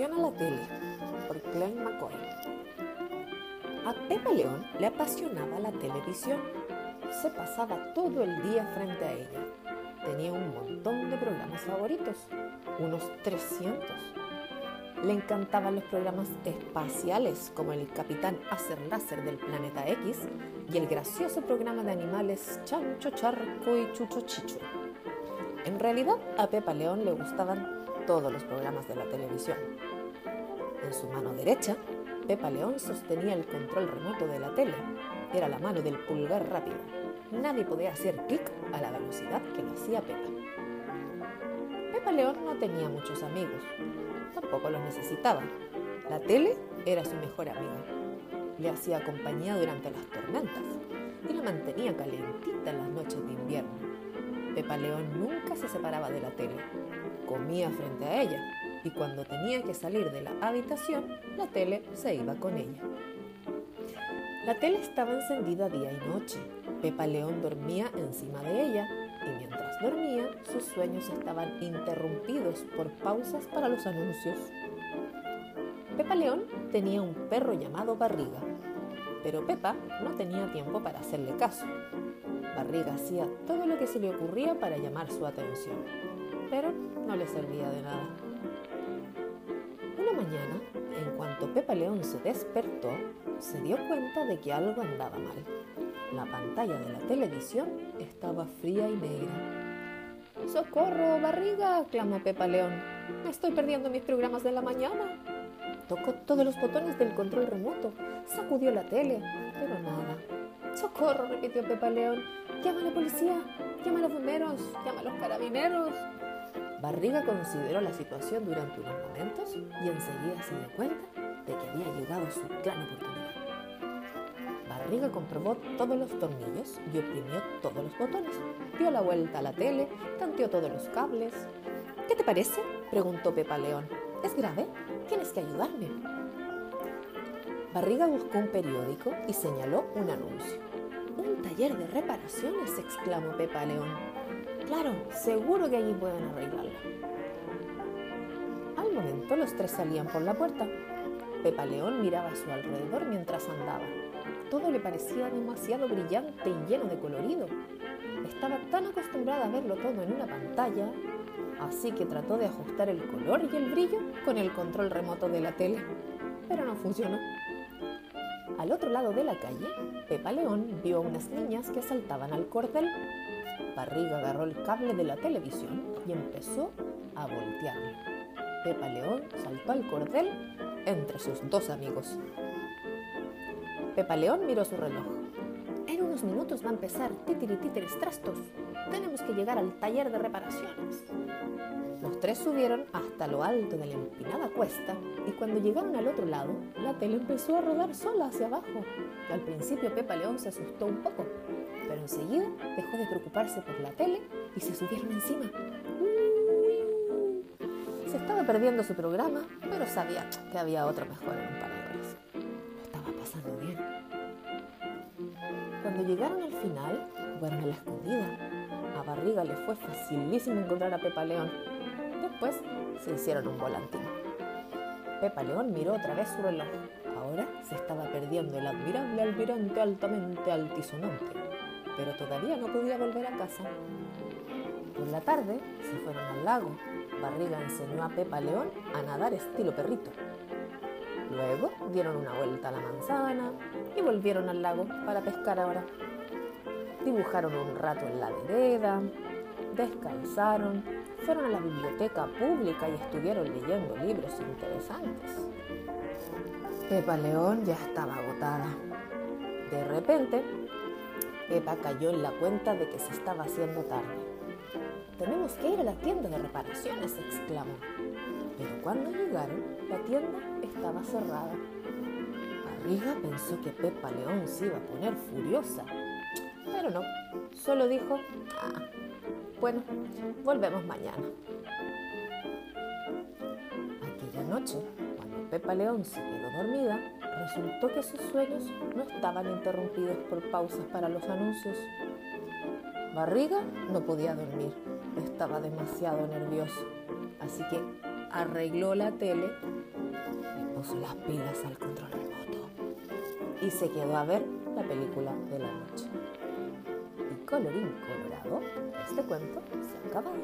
Introducción a la tele por Glenn McCoy. A Pepa León le apasionaba la televisión. Se pasaba todo el día frente a ella. Tenía un montón de programas favoritos, unos 300. Le encantaban los programas espaciales como el Capitán Acer Láser del Planeta X y el gracioso programa de animales Chancho Charco y Chucho Chicho. En realidad, a Pepa León le gustaban todos los programas de la televisión. En su mano derecha, Pepa León sostenía el control remoto de la tele. Era la mano del pulgar rápido. Nadie podía hacer clic a la velocidad que lo hacía Pepa. Pepa León no tenía muchos amigos. Tampoco los necesitaba. La tele era su mejor amiga. Le hacía compañía durante las tormentas y la mantenía calientita en las noches de invierno. Pepa León nunca se separaba de la tele. Comía frente a ella y cuando tenía que salir de la habitación, la tele se iba con ella. La tele estaba encendida día y noche. Pepa León dormía encima de ella y mientras dormía, sus sueños estaban interrumpidos por pausas para los anuncios. Pepa León tenía un perro llamado Barriga, pero Pepa no tenía tiempo para hacerle caso. Barriga hacía todo lo que se le ocurría para llamar su atención, pero no le servía de nada. Mañana, en cuanto Pepa León se despertó, se dio cuenta de que algo andaba mal. La pantalla de la televisión estaba fría y negra. ¡Socorro, barriga! clamó Pepa León. Me estoy perdiendo mis programas de la mañana. Tocó todos los botones del control remoto, sacudió la tele, pero nada. ¡Socorro! repitió Pepa León. ¡Llama a la policía! ¡Llama a los bomberos! ¡Llama a los carabineros! Barriga consideró la situación durante unos momentos y enseguida se dio cuenta de que había llegado su gran oportunidad. Barriga comprobó todos los tornillos y oprimió todos los botones. Dio la vuelta a la tele, tanteó todos los cables. ¿Qué te parece? preguntó Pepa León. ¿Es grave? Tienes que ayudarme. Barriga buscó un periódico y señaló un anuncio. ¡Un taller de reparaciones! exclamó Pepa León. Claro, seguro que allí pueden arreglarla. Al momento los tres salían por la puerta. Pepa León miraba a su alrededor mientras andaba. Todo le parecía demasiado brillante y lleno de colorido. Estaba tan acostumbrada a verlo todo en una pantalla, así que trató de ajustar el color y el brillo con el control remoto de la tele, pero no funcionó. Al otro lado de la calle, Pepa León vio a unas niñas que saltaban al cordel Barriga agarró el cable de la televisión y empezó a voltearlo. Pepa León saltó al cordel entre sus dos amigos. Pepa León miró su reloj. En unos minutos va a empezar titiritíteres trastos. Tenemos que llegar al taller de reparaciones. Los tres subieron hasta lo alto de la empinada cuesta y cuando llegaron al otro lado, la tele empezó a rodar sola hacia abajo. Al principio Pepa León se asustó un poco, pero enseguida dejó de preocuparse por la tele y se subieron encima. Se estaba perdiendo su programa, pero sabía que había otro mejor en un par de horas. Lo estaba pasando bien. Cuando llegaron al final, fueron a la escondida. A Barriga le fue facilísimo encontrar a Pepa León. Se hicieron un volantín. Pepa León miró otra vez su reloj. Ahora se estaba perdiendo el admirable almirante altamente altisonante pero todavía no podía volver a casa. Por la tarde se fueron al lago. Barriga enseñó a Pepa León a nadar estilo perrito. Luego dieron una vuelta a la manzana y volvieron al lago para pescar ahora. Dibujaron un rato en la vereda, descansaron, fueron a la biblioteca pública y estuvieron leyendo libros interesantes. Pepa León ya estaba agotada. De repente Pepa cayó en la cuenta de que se estaba haciendo tarde. Tenemos que ir a la tienda de reparaciones, exclamó. Pero cuando llegaron, la tienda estaba cerrada. Barriga pensó que Pepa León se iba a poner furiosa, pero no, solo dijo, ah, bueno, volvemos mañana. Aquella noche, cuando Pepa León se quedó dormida, resultó que sus sueños no estaban interrumpidos por pausas para los anuncios. Barriga no podía dormir, estaba demasiado nervioso, así que arregló la tele y puso las pilas al control remoto. Y se quedó a ver la película de la noche. Colorín colorado, este cuento se ha acabado.